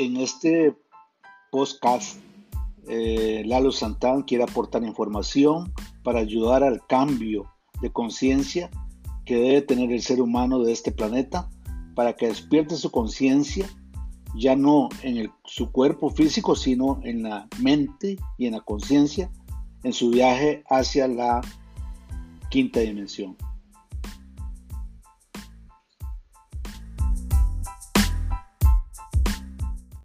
En este podcast, eh, Lalo Santán quiere aportar información para ayudar al cambio de conciencia que debe tener el ser humano de este planeta para que despierte su conciencia ya no en su cuerpo físico, sino en la mente y en la conciencia en su viaje hacia la quinta dimensión.